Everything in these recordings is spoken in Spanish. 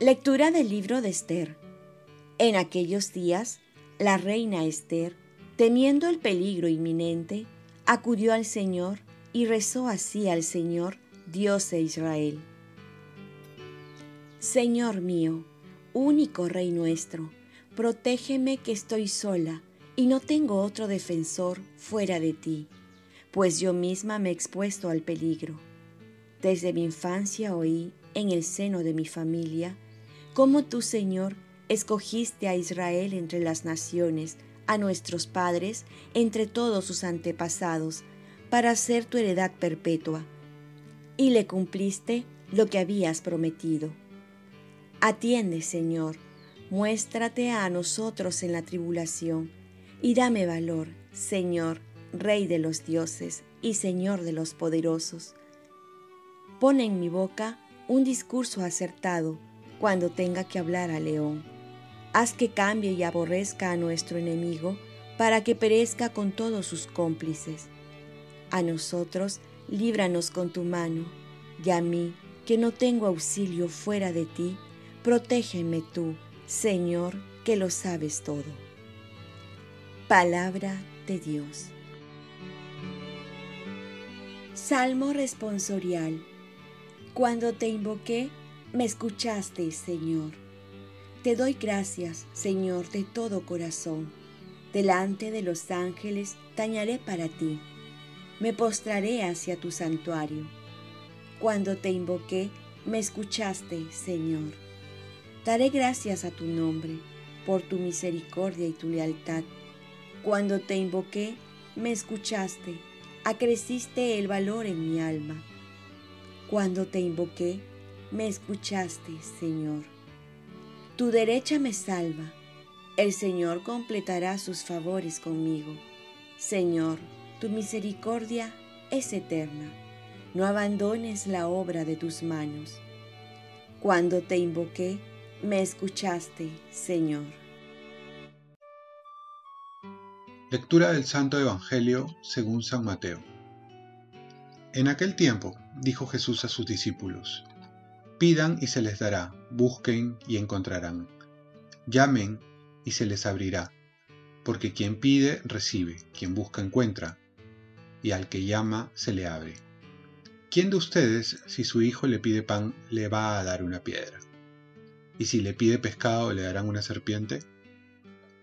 Lectura del libro de Esther. En aquellos días, la reina Esther, temiendo el peligro inminente, acudió al Señor y rezó así al Señor, Dios de Israel. Señor mío, único Rey nuestro, protégeme que estoy sola y no tengo otro defensor fuera de ti, pues yo misma me he expuesto al peligro. Desde mi infancia oí, en el seno de mi familia, cómo tú, Señor, escogiste a Israel entre las naciones, a nuestros padres, entre todos sus antepasados, para ser tu heredad perpetua, y le cumpliste lo que habías prometido. Atiende, Señor, muéstrate a nosotros en la tribulación, y dame valor, Señor, Rey de los dioses y Señor de los poderosos. Pon en mi boca un discurso acertado, cuando tenga que hablar al león. Haz que cambie y aborrezca a nuestro enemigo para que perezca con todos sus cómplices. A nosotros, líbranos con tu mano, y a mí, que no tengo auxilio fuera de ti, protégeme tú, Señor, que lo sabes todo. Palabra de Dios. Salmo responsorial. Cuando te invoqué, me escuchaste, Señor. Te doy gracias, Señor, de todo corazón. Delante de los ángeles tañaré para ti. Me postraré hacia tu santuario. Cuando te invoqué, me escuchaste, Señor. Daré gracias a tu nombre por tu misericordia y tu lealtad. Cuando te invoqué, me escuchaste, acreciste el valor en mi alma. Cuando te invoqué, me escuchaste, Señor. Tu derecha me salva. El Señor completará sus favores conmigo. Señor, tu misericordia es eterna. No abandones la obra de tus manos. Cuando te invoqué, me escuchaste, Señor. Lectura del Santo Evangelio según San Mateo. En aquel tiempo dijo Jesús a sus discípulos, Pidan y se les dará, busquen y encontrarán, llamen y se les abrirá, porque quien pide recibe, quien busca encuentra, y al que llama se le abre. ¿Quién de ustedes, si su hijo le pide pan, le va a dar una piedra? ¿Y si le pide pescado, le darán una serpiente?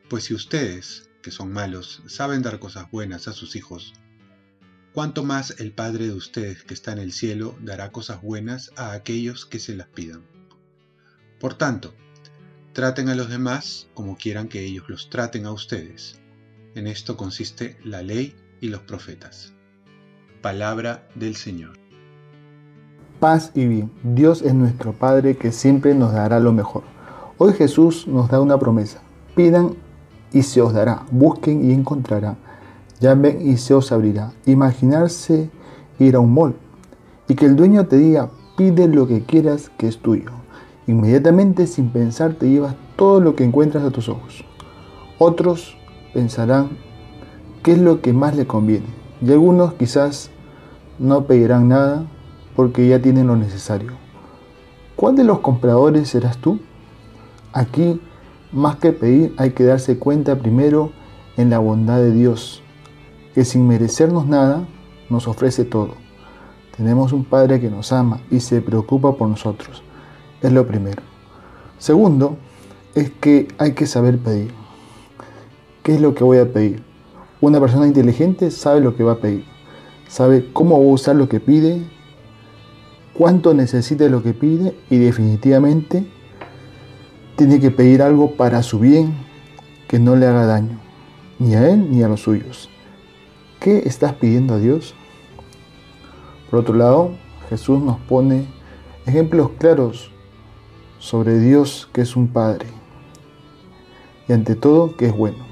Pues si ustedes, que son malos, saben dar cosas buenas a sus hijos, cuánto más el Padre de ustedes que está en el cielo dará cosas buenas a aquellos que se las pidan. Por tanto, traten a los demás como quieran que ellos los traten a ustedes. En esto consiste la ley y los profetas. Palabra del Señor. Paz y bien. Dios es nuestro Padre que siempre nos dará lo mejor. Hoy Jesús nos da una promesa. Pidan y se os dará. Busquen y encontrarán llamen y se os abrirá. Imaginarse ir a un mall y que el dueño te diga, pide lo que quieras que es tuyo. Inmediatamente, sin pensar, te llevas todo lo que encuentras a tus ojos. Otros pensarán qué es lo que más le conviene. Y algunos quizás no pedirán nada porque ya tienen lo necesario. ¿Cuál de los compradores serás tú? Aquí, más que pedir, hay que darse cuenta primero en la bondad de Dios que sin merecernos nada nos ofrece todo. Tenemos un Padre que nos ama y se preocupa por nosotros. Es lo primero. Segundo, es que hay que saber pedir. ¿Qué es lo que voy a pedir? Una persona inteligente sabe lo que va a pedir. Sabe cómo va a usar lo que pide, cuánto necesita lo que pide y definitivamente tiene que pedir algo para su bien que no le haga daño, ni a él ni a los suyos. ¿Qué estás pidiendo a Dios? Por otro lado, Jesús nos pone ejemplos claros sobre Dios que es un Padre y ante todo que es bueno.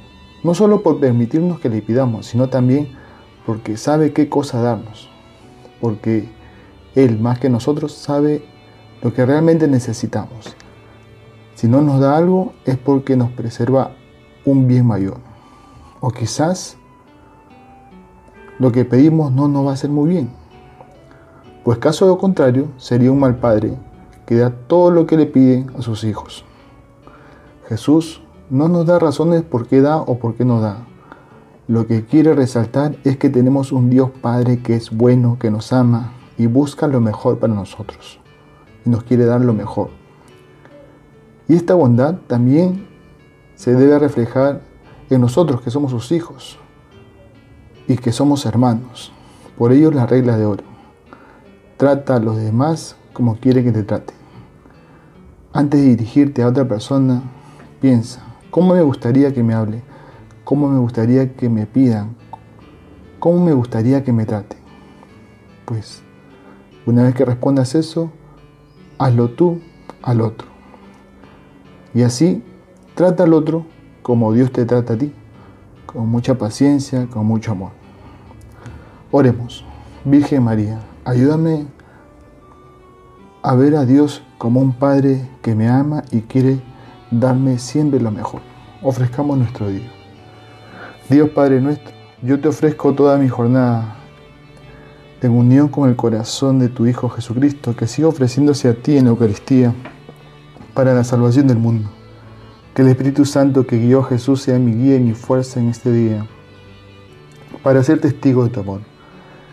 No solo por permitirnos que le pidamos, sino también porque sabe qué cosa darnos. Porque Él, más que nosotros, sabe lo que realmente necesitamos. Si no nos da algo es porque nos preserva un bien mayor. O quizás lo que pedimos no nos va a hacer muy bien. Pues caso lo contrario, sería un mal padre que da todo lo que le piden a sus hijos. Jesús no nos da razones por qué da o por qué no da. Lo que quiere resaltar es que tenemos un Dios Padre que es bueno, que nos ama y busca lo mejor para nosotros. Y nos quiere dar lo mejor. Y esta bondad también se debe reflejar en nosotros que somos sus hijos y que somos hermanos. Por ello la regla de oro. Trata a los demás como quiere que te trate. Antes de dirigirte a otra persona, piensa, ¿cómo me gustaría que me hable? ¿Cómo me gustaría que me pidan? ¿Cómo me gustaría que me traten? Pues, una vez que respondas eso, hazlo tú al otro. Y así, trata al otro como Dios te trata a ti, con mucha paciencia, con mucho amor. Oremos. Virgen María, ayúdame a ver a Dios como un Padre que me ama y quiere darme siempre lo mejor. Ofrezcamos nuestro día. Dios Padre nuestro, yo te ofrezco toda mi jornada en unión con el corazón de tu Hijo Jesucristo, que siga ofreciéndose a ti en Eucaristía para la salvación del mundo. Que el Espíritu Santo que guió a Jesús sea mi guía y mi fuerza en este día, para ser testigo de tu amor.